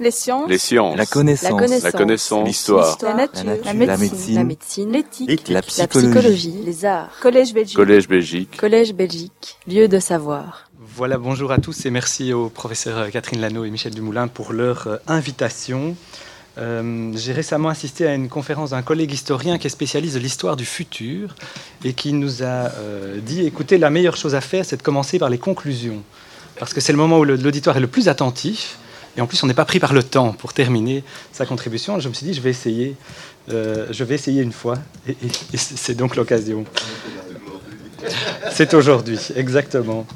Les sciences. Les sciences. La connaissance. La connaissance. La. L'histoire. La nature. La nature. La médecine. La médecine. La médecine. L'éthique. La La psychologie. Les arts. Collège Belgique. Collège Belgique. Collège Belgique. Lieu de savoir. Voilà, bonjour à tous et merci aux professeurs Catherine Lano et Michel Dumoulin pour leur euh, invitation. Euh, J'ai récemment assisté à une conférence d'un collègue historien qui est spécialiste de l'histoire du futur et qui nous a euh, dit écoutez, la meilleure chose à faire, c'est de commencer par les conclusions. Parce que c'est le moment où l'auditoire est le plus attentif et en plus on n'est pas pris par le temps pour terminer sa contribution. Je me suis dit je vais essayer, euh, je vais essayer une fois et, c'est donc l'occasion. C'est aujourd'hui, exactement.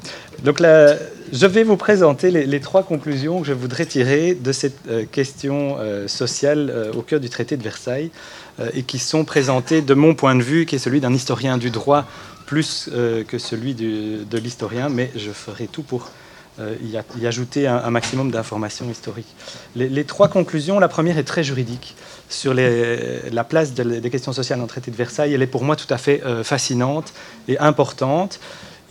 Donc là, je vais vous présenter les, trois conclusions que je voudrais tirer de cette euh, question euh, sociale au cœur du traité de Versailles et qui sont présentées de mon point de vue, qui est celui d'un historien du droit plus que celui de l'historien, mais je ferai tout pour y, a- y ajouter un, maximum d'informations historiques. Les, trois conclusions, la première est très juridique sur la place de- des questions sociales dans le traité de Versailles. Elle est pour moi tout à fait euh, fascinante et importante.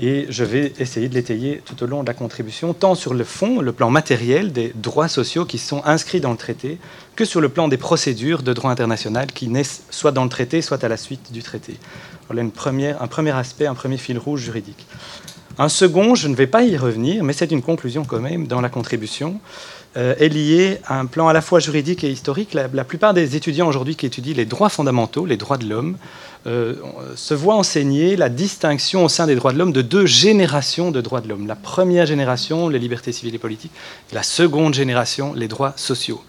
Et je vais essayer de l'étayer tout au long de la contribution, tant sur le fond, le plan matériel des droits sociaux qui sont inscrits dans le traité, que sur le plan des procédures de droit international qui naissent soit dans le traité, soit à la suite du traité. Voilà un premier aspect, un premier fil rouge juridique. Un second, je ne vais pas y revenir, mais c'est une conclusion quand même dans la contribution, euh, est lié à un plan à la fois juridique et historique. La, plupart des étudiants aujourd'hui qui étudient les droits fondamentaux, les droits de l'homme, euh, se voient enseigner la distinction au sein des droits de l'homme de deux générations de droits de l'homme. La première génération, les libertés civiles et politiques, la seconde génération, les droits sociaux.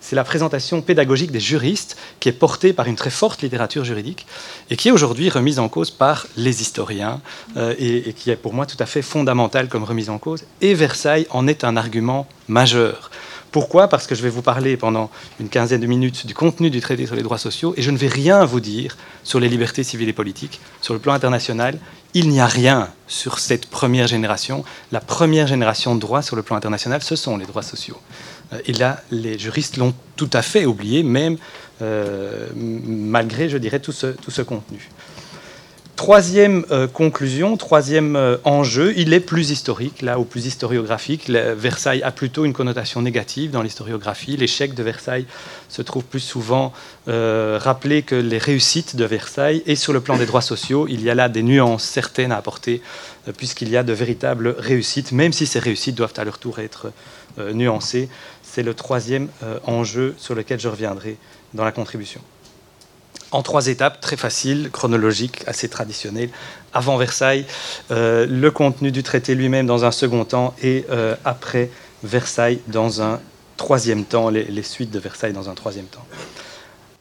C'est la présentation pédagogique des juristes qui est portée par une très forte littérature juridique et qui est aujourd'hui remise en cause par les historiens euh, et, et qui est pour moi tout à fait fondamentale comme remise en cause. Et Versailles en est un argument majeur. Pourquoi? Parce que je vais vous parler pendant une quinzaine de minutes du contenu du traité sur les droits sociaux et je ne vais rien vous dire sur les libertés civiles et politiques. Sur le plan international, il n'y a rien sur cette première génération. La première génération de droits sur le plan international, ce sont les droits sociaux. Et là, les juristes l'ont tout à fait oublié, même euh, malgré, je dirais, tout ce, tout ce contenu. Troisième euh, conclusion, troisième euh, enjeu, il est plus historique, là, ou plus historiographique. Le- Versailles a plutôt une connotation négative dans l'historiographie. L'échec de Versailles se trouve plus souvent rappelé que les réussites de Versailles. Et sur le plan des droits sociaux, il y a là des nuances certaines à apporter, puisqu'il y a de véritables réussites, même si ces réussites doivent à leur tour être nuancées. C'est le troisième euh, enjeu sur lequel je reviendrai dans la contribution en trois étapes, très faciles, chronologiques, assez traditionnelles. Avant Versailles, euh, le contenu du traité lui-même dans un second temps, et euh, après Versailles dans un troisième temps, les, les suites de Versailles dans un troisième temps.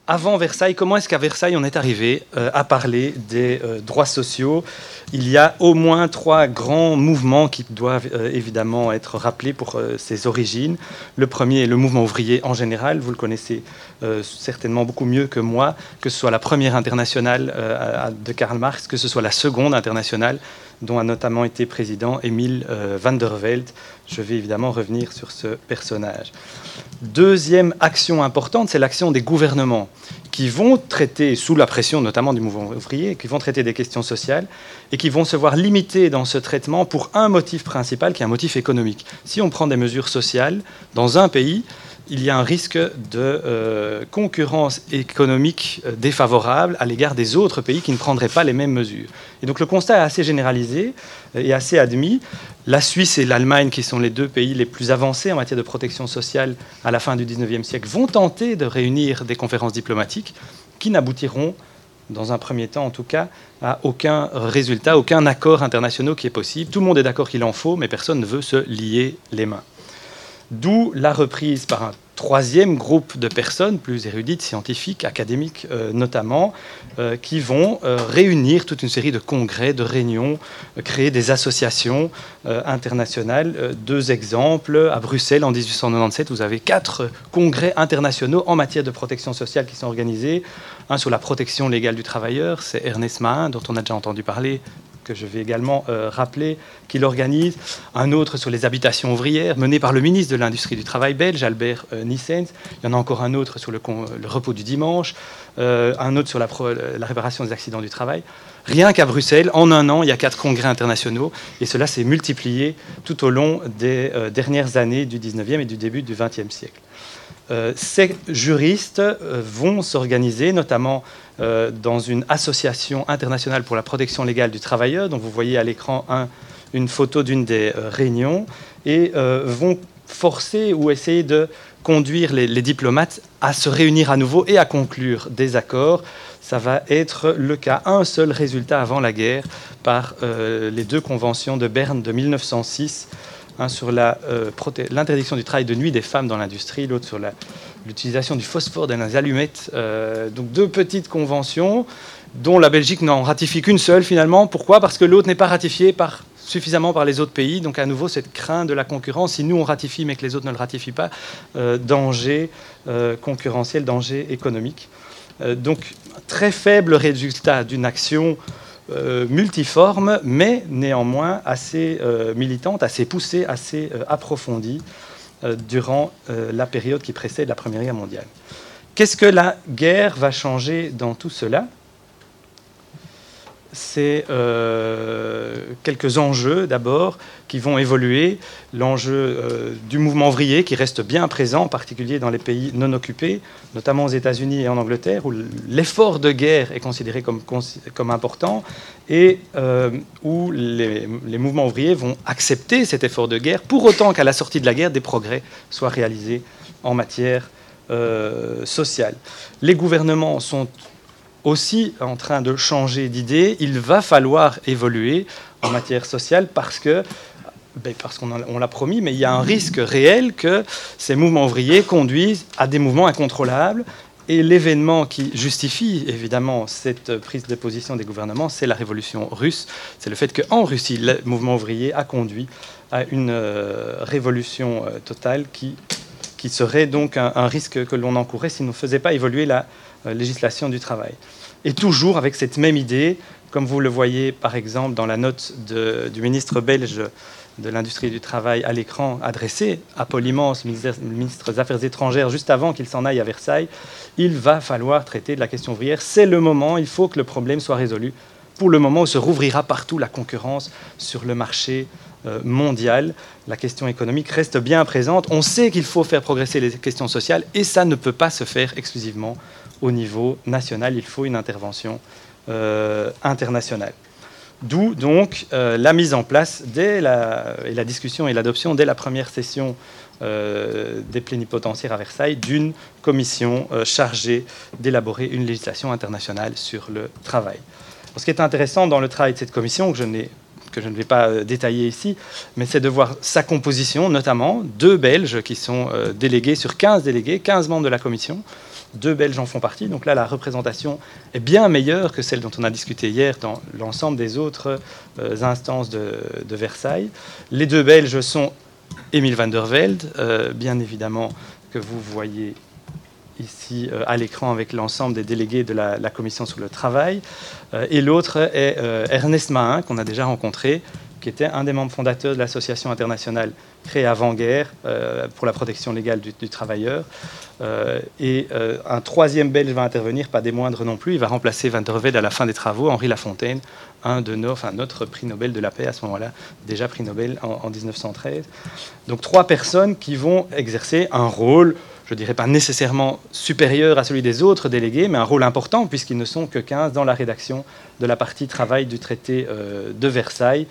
Avant Versailles, comment est-ce qu'à Versailles on est arrivé euh, à parler des euh, droits sociaux? Il y a au moins trois grands mouvements qui doivent euh, évidemment être rappelés pour ses origines. Le premier est le mouvement ouvrier en général, vous le connaissez certainement beaucoup mieux que moi, que ce soit la première internationale de Karl Marx, que ce soit la seconde internationale, dont a notamment été président Émile euh, van der Velde. Je vais évidemment revenir sur ce personnage. Deuxième action importante, c'est l'action des gouvernements qui vont traiter, sous la pression notamment du mouvement ouvrier, qui vont traiter des questions sociales et qui vont se voir limités dans ce traitement pour un motif principal qui est un motif économique. Si on prend des mesures sociales dans un pays, il y a un risque de euh, concurrence économique euh, défavorable à l'égard des autres pays qui ne prendraient pas les mêmes mesures. Et donc le constat est assez généralisé euh, et assez admis. La Suisse et l'Allemagne, qui sont les deux pays les plus avancés en matière de protection sociale à la fin du 19e siècle, vont tenter de réunir des conférences diplomatiques qui n'aboutiront, dans un premier temps en tout cas, à aucun résultat, aucun accord international qui est possible. Tout le monde est d'accord qu'il en faut, mais personne ne veut se lier les mains. D'où la reprise par un troisième groupe de personnes, plus érudites, scientifiques, académiques euh, notamment, euh, qui vont euh, réunir toute une série de congrès, de réunions, créer des associations internationales. Deux exemples, à Bruxelles en 1897, vous avez quatre congrès internationaux en matière de protection sociale qui sont organisés. Un sur la protection légale du travailleur, c'est Ernest Mahin, dont on a déjà entendu parler que je vais également euh, rappeler, qu'il organise. Un autre sur les habitations ouvrières, mené par le ministre de l'Industrie du Travail belge, Albert euh, Nissens. Il y en a encore un autre sur le, le repos du dimanche. Euh, un autre sur la, la réparation des accidents du travail. Rien qu'à Bruxelles, en un an, il y a quatre congrès internationaux, et cela s'est multiplié tout au long des euh, dernières années du 19e et du début du 20e siècle. Euh, ces juristes vont s'organiser, notamment dans une association internationale pour la protection légale du travailleur, dont vous voyez à l'écran une photo d'une des réunions, et vont forcer ou essayer de conduire les, diplomates à se réunir à nouveau et à conclure des accords. Ça va être le cas, un seul résultat avant la guerre, par euh, les deux conventions de Berne de 1906, un sur euh, l'interdiction du travail de nuit des femmes dans l'industrie, l'autre sur l'utilisation du phosphore dans les allumettes. Euh, donc deux petites conventions dont la Belgique n'en ratifie qu'une seule finalement. Pourquoi? Parce que l'autre n'est pas ratifiée suffisamment par les autres pays. Donc à nouveau, cette crainte de la concurrence, si nous on ratifie mais que les autres ne le ratifient pas, euh, danger concurrentiel, danger économique. Donc très faible résultat d'une action multiforme, mais néanmoins assez militante, assez poussée, assez approfondie durant la période qui précède la Première Guerre mondiale. Qu'est-ce que la guerre va changer dans tout cela? C'est euh, quelques enjeux d'abord qui vont évoluer. L'enjeu euh, du mouvement ouvrier qui reste bien présent, en particulier dans les pays non occupés, notamment aux États-Unis et en Angleterre, où l'effort de guerre est considéré comme, important et euh, où les, les, mouvements ouvriers vont accepter cet effort de guerre, pour autant qu'à la sortie de la guerre, des progrès soient réalisés en matière sociale. Les gouvernements sont aussi en train de changer d'idée. Il va falloir évoluer en matière sociale parce que ben, parce qu'on l'a promis, mais il y a un risque réel que ces mouvements ouvriers conduisent à des mouvements incontrôlables. Et l'événement qui justifie évidemment cette prise de position des gouvernements, c'est la révolution russe. C'est le fait qu'en Russie, le mouvement ouvrier a conduit à une euh, révolution euh, totale qui, serait donc un, un risque que l'on encourait si on ne faisait pas évoluer la euh, législation du travail. Et toujours avec cette même idée, comme vous le voyez par exemple dans la note du ministre belge de l'industrie du travail à l'écran adressée à Paul Immense, ministre des Affaires étrangères, juste avant qu'il s'en aille à Versailles, il va falloir traiter de la question ouvrière. C'est le moment, il faut que le problème soit résolu. Pour le moment où se rouvrira partout la concurrence sur le marché euh, mondial, la question économique reste bien présente. On sait qu'il faut faire progresser les questions sociales et ça ne peut pas se faire exclusivement au niveau national, il faut une intervention euh, internationale. D'où donc euh, la mise en place dès la, et la discussion et l'adoption dès la première session euh, des plénipotentiaires à Versailles d'une commission chargée d'élaborer une législation internationale sur le travail. ce qui est intéressant dans le travail de cette commission, que je, que je ne vais pas détailler ici, mais c'est de voir sa composition, notamment deux Belges qui sont délégués sur 15 délégués, 15 membres de la commission, deux Belges en font partie. Donc là, la représentation est bien meilleure que celle dont on a discuté hier dans l'ensemble des autres euh, instances de, Versailles. Les deux Belges sont Émile van der Velde, euh, bien évidemment, que vous voyez ici euh, à l'écran avec l'ensemble des délégués de la, commission sur le travail. et l'autre est Ernest Mahin, qu'on a déjà rencontré, qui était un des membres fondateurs de l'association internationale créée avant-guerre pour la protection légale du, du travailleur. Euh, et euh, un troisième Belge va intervenir, pas des moindres non plus. Il va remplacer Van der Velde à la fin des travaux, Henri Lafontaine, un de nos, enfin notre prix Nobel de la paix à ce moment-là, déjà prix Nobel en, 1913. Donc trois personnes qui vont exercer un rôle, je dirais pas nécessairement supérieur à celui des autres délégués, mais un rôle important puisqu'ils ne sont que 15 dans la rédaction de la partie travail du traité euh, de Versailles.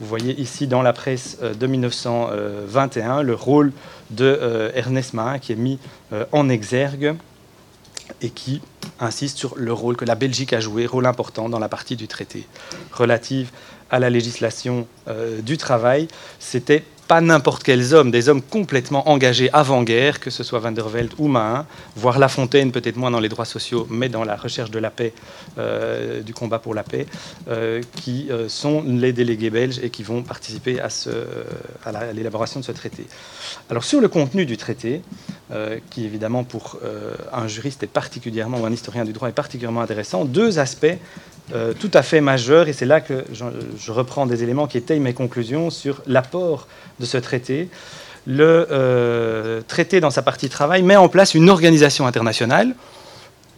Vous voyez ici dans la presse de 1921 le rôle de euh, Ernest Mahin qui est mis euh, en exergue et qui insiste sur le rôle que la Belgique a joué, rôle important dans la partie du traité relative à la législation euh, du travail. C'était pas n'importe quels hommes, des hommes complètement engagés avant-guerre, que ce soit Van der Velde ou Mahin, voire La Fontaine, peut-être moins dans les droits sociaux, mais dans la recherche de la paix, euh, du combat pour la paix, euh, qui sont les délégués belges et qui vont participer à l'élaboration de ce traité. Alors sur le contenu du traité, qui évidemment pour un juriste est particulièrement, ou un historien du droit est particulièrement intéressant, deux aspects euh, tout à fait majeur, et c'est là que je, reprends des éléments qui étaient mes conclusions sur l'apport de ce traité. Le euh, traité, dans sa partie travail, met en place une organisation internationale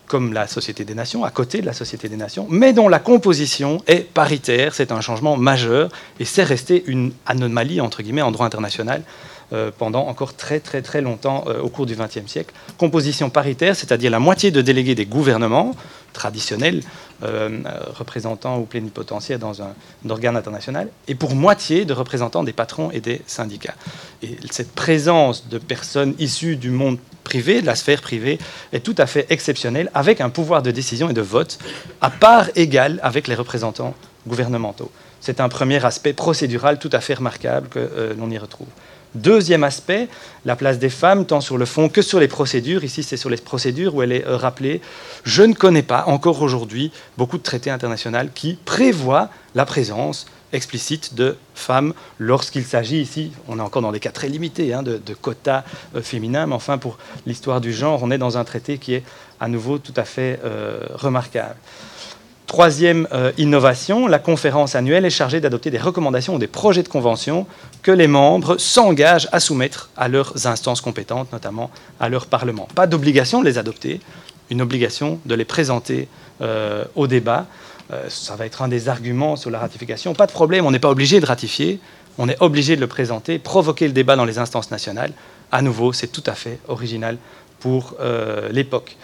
comme la Société des Nations, à côté de la Société des Nations, mais dont la composition est paritaire. C'est un changement majeur et c'est resté une anomalie, entre guillemets, en droit international euh, pendant encore très très très longtemps euh, au cours du XXe siècle. Composition paritaire, c'est-à-dire la moitié de délégués des gouvernements traditionnels, euh, représentants ou plénipotentiaires dans un, organe international, et pour moitié de représentants des patrons et des syndicats. Et cette présence de personnes issues du monde privé, de la sphère privée, est tout à fait exceptionnelle, avec un pouvoir de décision et de vote à part égale avec les représentants gouvernementaux. C'est un premier aspect procédural tout à fait remarquable que l'on y retrouve. Deuxième aspect, la place des femmes, tant sur le fond que sur les procédures. Ici, c'est sur les procédures où elle est euh, rappelée. Je ne connais pas encore aujourd'hui beaucoup de traités internationaux qui prévoient la présence explicite de femmes lorsqu'il s'agit ici, on est encore dans des cas très limités, hein, de, quotas euh, féminins, mais enfin pour l'histoire du genre, on est dans un traité qui est à nouveau tout à fait euh, remarquable. Troisième euh, innovation, la conférence annuelle est chargée d'adopter des recommandations ou des projets de convention que les membres s'engagent à soumettre à leurs instances compétentes, notamment à leur Parlement. Pas d'obligation de les adopter, une obligation de les présenter euh, au débat. Euh, ça va être un des arguments sur la ratification. Pas de problème, on n'est pas obligé de ratifier, on est obligé de le présenter, provoquer le débat dans les instances nationales. À nouveau, c'est tout à fait original pour euh, l'époque.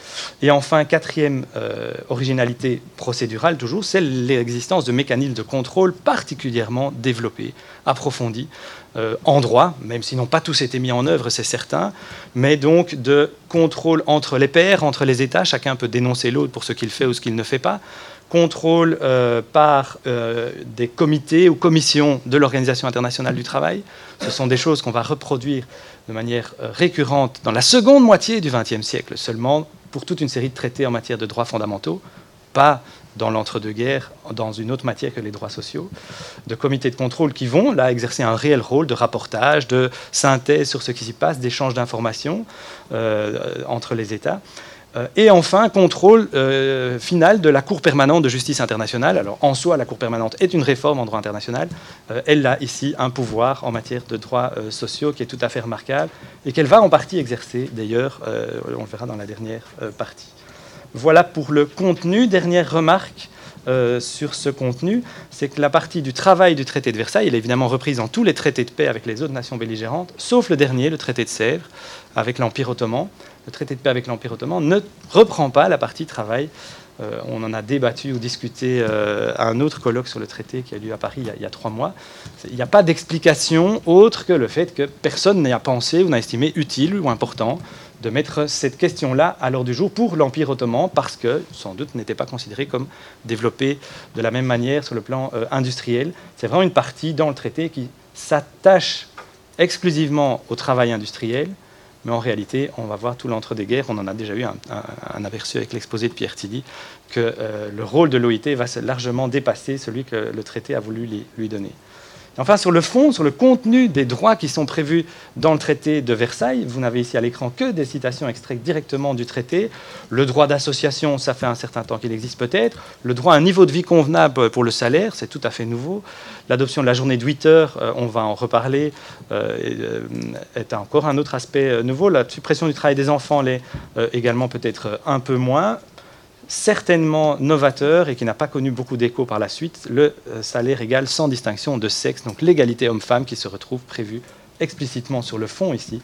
Et enfin, quatrième euh, originalité procédurale, toujours, c'est l'existence de mécanismes de contrôle particulièrement développés, approfondis, euh, en droit, même si n'ont pas tous été mis en œuvre, c'est certain, mais donc de contrôle entre les pairs, entre les États, chacun peut dénoncer l'autre pour ce qu'il fait ou ce qu'il ne fait pas, contrôle par des comités ou commissions de l'Organisation internationale du travail. Ce sont des choses qu'on va reproduire de manière euh, récurrente dans la seconde moitié du XXe siècle seulement pour toute une série de traités en matière de droits fondamentaux, pas dans l'entre-deux-guerres, dans une autre matière que les droits sociaux, de comités de contrôle qui vont là exercer un réel rôle de rapportage, de synthèse sur ce qui s'y passe, d'échange d'informations euh, entre les États. Euh, et enfin, contrôle euh, final de la Cour permanente de justice internationale. Alors, en soi, la Cour permanente est une réforme en droit international. Euh, elle a ici un pouvoir en matière de droits sociaux qui est tout à fait remarquable et qu'elle va en partie exercer, d'ailleurs, on le verra dans la dernière partie. Voilà pour le contenu. Dernière remarque. Sur ce contenu, c'est que la partie du travail du traité de Versailles, elle est évidemment reprise dans tous les traités de paix avec les autres nations belligérantes, sauf le dernier, le traité de Sèvres, avec l'Empire ottoman le traité de paix avec l'Empire ottoman ne reprend pas la partie travail. Euh, on en a débattu ou discuté euh, à un autre colloque sur le traité qui a lieu à Paris il y a, trois mois. Il n'y a pas d'explication autre que le fait que personne n'a pensé ou n'a estimé utile ou important de mettre cette question-là à l'ordre du jour pour l'Empire ottoman parce que, sans doute, n'était pas considéré comme développé de la même manière sur le plan euh, industriel. C'est vraiment une partie dans le traité qui s'attache exclusivement au travail industriel mais en réalité, on va voir tout l'entre-des-guerres, on en a déjà eu un, aperçu avec l'exposé de Pierre Tilly, que euh, le rôle de l'OIT va largement dépasser celui que le traité a voulu lui donner. Enfin, sur le fond, sur le contenu des droits qui sont prévus dans le traité de Versailles, vous n'avez ici à l'écran que des citations extraites directement du traité. Le droit d'association, ça fait un certain temps qu'il existe peut-être. Le droit à un niveau de vie convenable pour le salaire, c'est tout à fait nouveau. L'adoption de la journée de 8 heures, euh, on va en reparler, euh, euh, est encore un autre aspect nouveau. La suppression du travail des enfants l'est également peut-être un peu moins certainement novateur et qui n'a pas connu beaucoup d'écho par la suite, le euh, salaire égal sans distinction de sexe, donc l'égalité homme-femme qui se retrouve prévue explicitement sur le fond ici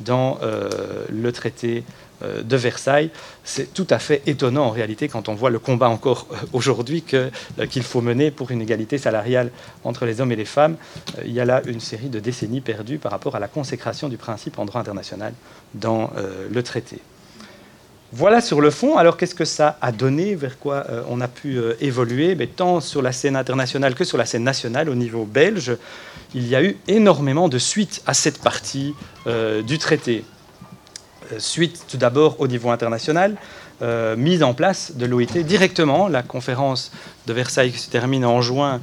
dans euh, le traité euh, de Versailles. C'est tout à fait étonnant en réalité quand on voit le combat encore aujourd'hui qu'il faut mener pour une égalité salariale entre les hommes et les femmes. il y a là une série de décennies perdues par rapport à la consécration du principe en droit international dans le traité. Voilà sur le fond. Alors qu'est-ce que ça a donné Vers quoi euh, on a pu euh, évoluer? Mais Tant sur la scène internationale que sur la scène nationale au niveau belge, il y a eu énormément de suites à cette partie euh, du traité. suite tout d'abord au niveau international, mise en place de l'OIT directement. La conférence de Versailles qui se termine en juin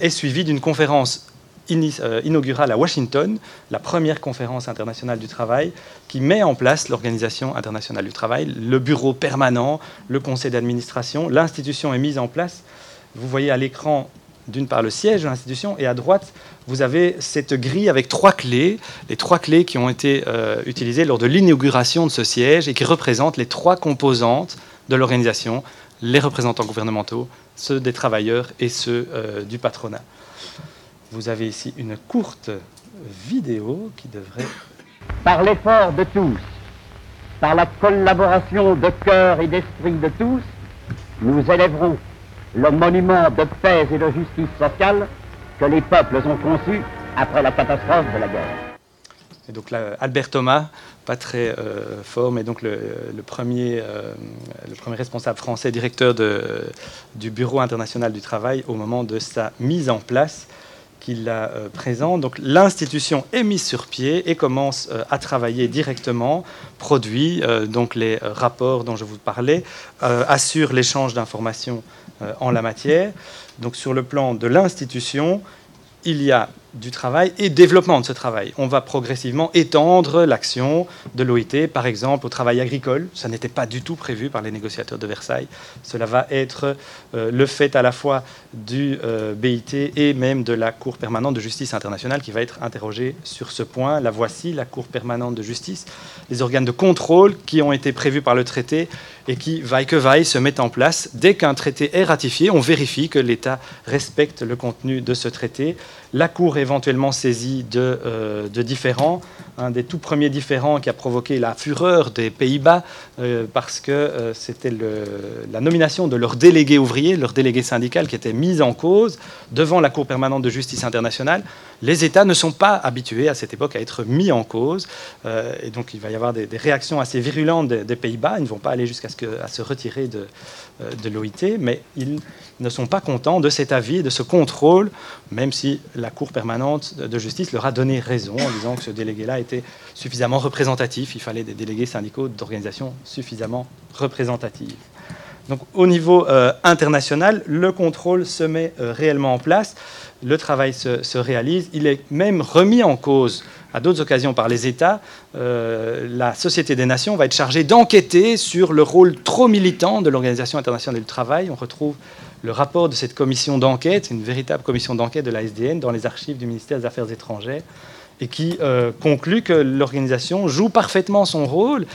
est suivie d'une conférence inaugurale à Washington, la première conférence internationale du travail, qui met en place l'Organisation internationale du travail, le bureau permanent, le conseil d'administration. L'institution est mise en place. Vous voyez à l'écran d'une part le siège de l'institution et à droite vous avez cette grille avec trois clés, les trois clés qui ont été euh, utilisées lors de l'inauguration de ce siège et qui représentent les trois composantes de l'organisation, les représentants gouvernementaux, ceux des travailleurs et ceux du patronat. Vous avez ici une courte vidéo qui devrait... Par l'effort de tous, par la collaboration de cœur et d'esprit de tous, nous élèverons le monument de paix et de justice sociale que les peuples ont conçu après la catastrophe de la guerre. Et donc là, Albert Thomas, pas très euh, fort, mais donc le, premier, euh, le premier responsable français, directeur de, du Bureau international du travail au moment de sa mise en place qu'il a euh, présent. Donc l'institution est mise sur pied et commence euh, à travailler directement, produit euh, donc les rapports dont je vous parlais, assure l'échange d'informations en la matière. Donc sur le plan de l'institution, il y a du travail et développement de ce travail. On va progressivement étendre l'action de l'OIT, par exemple, au travail agricole. Ça n'était pas du tout prévu par les négociateurs de Versailles. Cela va être euh, le fait à la fois du euh, BIT et même de la Cour permanente de justice internationale qui va être interrogée sur ce point. La voici, la Cour permanente de justice, les organes de contrôle qui ont été prévus par le traité et qui, vaille que vaille, se mettent en place. Dès qu'un traité est ratifié, on vérifie que l'État respecte le contenu de ce traité. La Cour éventuellement saisie de, euh, de différents. Un des tout premiers différents qui a provoqué la fureur des Pays-Bas euh, parce que euh, c'était la nomination de leur délégué ouvrier, leur délégué syndical qui était mise en cause devant la Cour permanente de justice internationale. Les États ne sont pas habitués à cette époque à être mis en cause et donc il va y avoir des, réactions assez virulentes des, Pays-Bas. Ils ne vont pas aller jusqu'à se retirer de, de l'OIT, mais ils ne sont pas contents de cet avis, de ce contrôle, même si la Cour permanente de justice leur a donné raison en disant que ce délégué-là était suffisamment représentatif. Il fallait des délégués syndicaux d'organisations suffisamment représentatives. Donc au niveau euh, international, le contrôle se met euh, réellement en place, le travail se, réalise, il est même remis en cause à d'autres occasions par les États. Euh, la Société des Nations va être chargée d'enquêter sur le rôle trop militant de l'Organisation internationale du travail. On retrouve le rapport de cette commission d'enquête, une véritable commission d'enquête de la SDN dans les archives du ministère des Affaires étrangères, et qui euh, conclut que l'organisation joue parfaitement son rôle.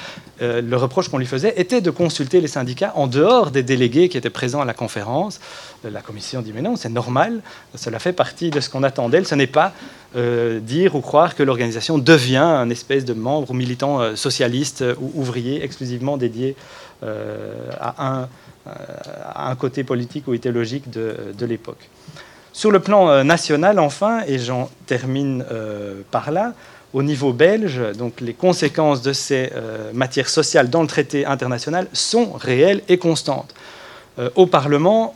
Euh, le reproche qu'on lui faisait était de consulter les syndicats en dehors des délégués qui étaient présents à la conférence. Euh, la commission dit mais non, c'est normal, cela fait partie de ce qu'on attendait. Ce n'est pas dire ou croire que l'organisation devient un espèce de membre militant socialiste ou ouvrier exclusivement dédié à un côté politique ou idéologique de l'époque. Sur le plan euh, national, enfin, et j'en termine euh, par là, au niveau belge, donc les conséquences de ces euh, matières sociales dans le traité international sont réelles et constantes. au Parlement,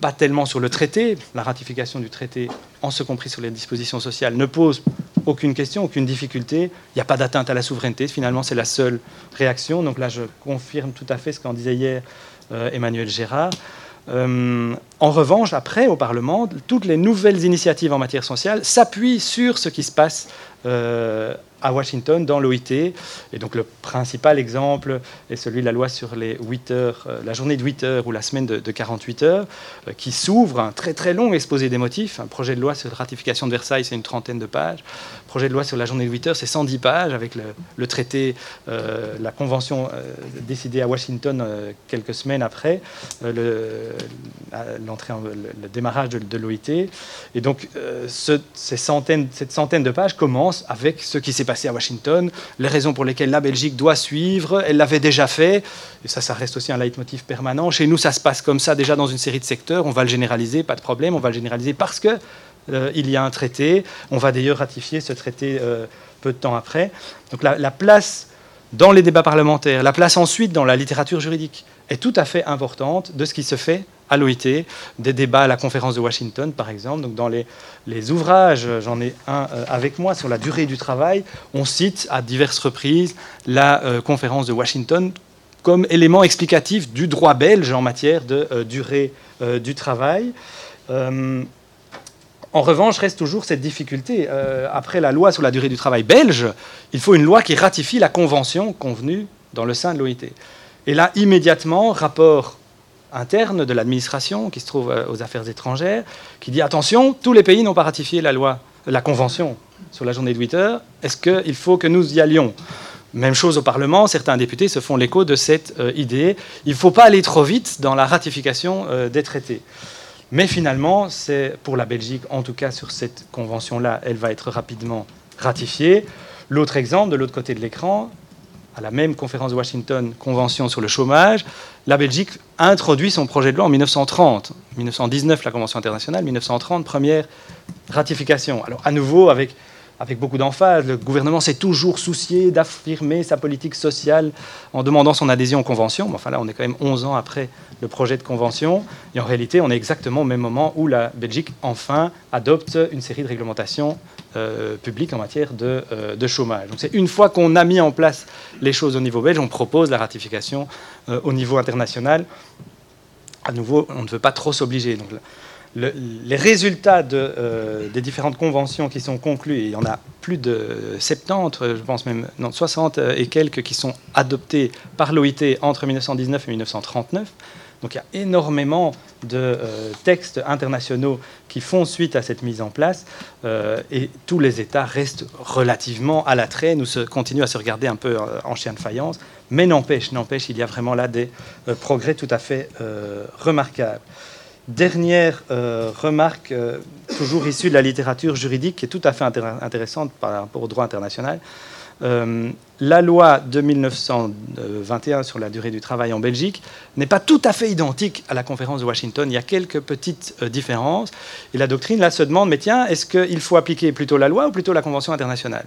pas tellement sur le traité, la ratification du traité, en ce compris sur les dispositions sociales, ne pose aucune question, aucune difficulté. Il n'y a pas d'atteinte à la souveraineté, finalement, c'est la seule réaction. Donc là, je confirme tout à fait ce qu'en disait hier Emmanuel Gérard. Euh, en revanche, après, au Parlement, toutes les nouvelles initiatives en matière sociale s'appuient sur ce qui se passe euh, à Washington, dans l'OIT. Et donc le principal exemple est celui de la loi sur les 8 heures, la journée de 8 heures ou la semaine de, 48 heures, qui s'ouvre un très très long exposé des motifs. Un projet de loi sur la ratification de Versailles, c'est une trentaine de pages projet de loi sur la journée de 8 heures, c'est 110 pages avec le, traité, euh, la convention euh, décidée à Washington euh, quelques semaines après l'entrée, le, démarrage de, l'OIT. Et donc, ces centaines, cette centaine de pages commence avec ce qui s'est passé à Washington, les raisons pour lesquelles la Belgique doit suivre. Elle l'avait déjà fait, et ça, ça reste aussi un leitmotiv permanent. Chez nous, ça se passe comme ça déjà dans une série de secteurs. On va le généraliser, pas de problème. On va le généraliser parce que euh, il y a un traité. On va d'ailleurs ratifier ce traité euh, peu de temps après. Donc la, place dans les débats parlementaires, la place ensuite dans la littérature juridique est tout à fait importante de ce qui se fait à l'OIT, des débats à la conférence de Washington par exemple. Donc dans les, ouvrages, j'en ai un euh, avec moi sur la durée du travail, on cite à diverses reprises la conférence de Washington comme élément explicatif du droit belge en matière de durée du travail. En revanche, reste toujours cette difficulté. Euh, après la loi sur la durée du travail belge, il faut une loi qui ratifie la convention convenue dans le sein de l'OIT. Et là, immédiatement, rapport interne de l'administration qui se trouve euh, aux affaires étrangères, qui dit attention, tous les pays n'ont pas ratifié la loi, la convention sur la journée de 8 heures. Est-ce qu'il faut que nous y allions? Même chose au Parlement, certains députés se font l'écho de cette euh, idée. Il ne faut pas aller trop vite dans la ratification euh, des traités. Mais finalement, c'est pour la Belgique, en tout cas sur cette convention-là, elle va être rapidement ratifiée. L'autre exemple, de l'autre côté de l'écran, à la même conférence de Washington, convention sur le chômage, la Belgique introduit son projet de loi en 1930. 1919, la convention internationale, 1930, première ratification. Alors à nouveau, avec avec beaucoup d'emphase. Le gouvernement s'est toujours soucié d'affirmer sa politique sociale en demandant son adhésion aux conventions. Mais enfin là, on est quand même 11 ans après le projet de convention. Et en réalité, on est exactement au même moment où la Belgique, enfin, adopte une série de réglementations euh, publiques en matière de, euh, de chômage. Donc c'est une fois qu'on a mis en place les choses au niveau belge, on propose la ratification euh, au niveau international. À nouveau, on ne veut pas trop s'obliger. Donc les résultats euh, des différentes conventions qui sont conclues, il y en a plus de 70, je pense même non, 60 et quelques qui sont adoptées par l'OIT entre 1919 et 1939. Donc il y a énormément de euh, textes internationaux qui font suite à cette mise en place euh, et tous les États restent relativement à la traîne nous se, continuent à se regarder un peu en chien de faïence. Mais n'empêche, n'empêche, il y a vraiment là des progrès tout à fait remarquables. Dernière euh, remarque, euh, toujours issue de la littérature juridique, qui est tout à fait intéressante par rapport au droit international. Euh, la loi de 1921 sur la durée du travail en Belgique n'est pas tout à fait identique à la conférence de Washington. Il y a quelques petites différences. Et la doctrine, là, se demande, mais tiens, est-ce qu'il faut appliquer plutôt la loi ou plutôt la convention internationale?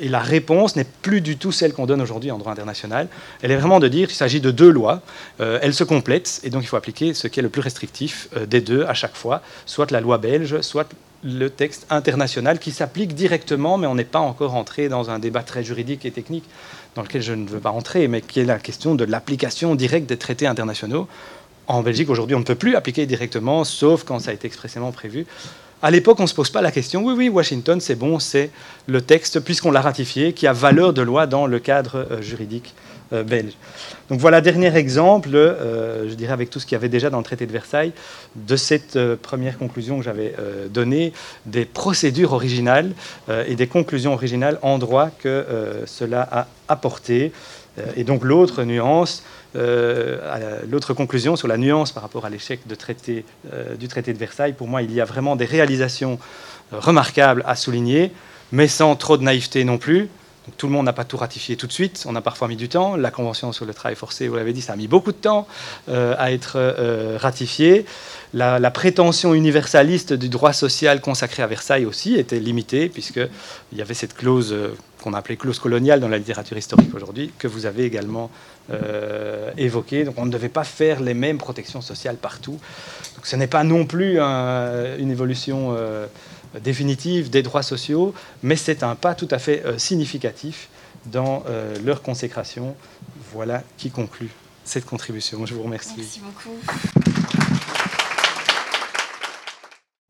Et la réponse n'est plus du tout celle qu'on donne aujourd'hui en droit international. Elle est vraiment de dire qu'il s'agit de deux lois. Euh, elles se complètent et donc il faut appliquer ce qui est le plus restrictif euh, des deux à chaque fois, soit la loi belge, soit le texte international qui s'applique directement, mais on n'est pas encore entré dans un débat très juridique et technique dans lequel je ne veux pas entrer, mais qui est la question de l'application directe des traités internationaux. En Belgique, aujourd'hui, on ne peut plus appliquer directement, sauf quand ça a été expressément prévu. À l'époque, on ne se pose pas la question, oui, oui, Washington, c'est bon, c'est le texte, puisqu'on l'a ratifié, qui a valeur de loi dans le cadre euh, juridique euh, belge. Donc voilà, dernier exemple, euh, je dirais avec tout ce qu'il y avait déjà dans le traité de Versailles, de cette première conclusion que j'avais donnée, des procédures originales et des conclusions originales en droit que cela a apporté. Et donc l'autre nuance, euh, l'autre conclusion sur la nuance par rapport à l'échec euh, du traité de Versailles, pour moi, il y a vraiment des réalisations euh, remarquables à souligner, mais sans trop de naïveté non plus. tout le monde n'a pas tout ratifié tout de suite, on a parfois mis du temps. La Convention sur le travail forcé, vous l'avez dit, ça a mis beaucoup de temps à être ratifiée. La, prétention universaliste du droit social consacré à Versailles aussi était limitée, puisqu'il y avait cette clause qu'on a appelée clause coloniale dans la littérature historique aujourd'hui, que vous avez également euh, évoqué. Donc on ne devait pas faire les mêmes protections sociales partout. Ce n'est pas non plus une évolution euh, définitive des droits sociaux, mais c'est un pas tout à fait euh, significatif dans leur consécration. Voilà qui conclut cette contribution. Je vous remercie. Merci beaucoup.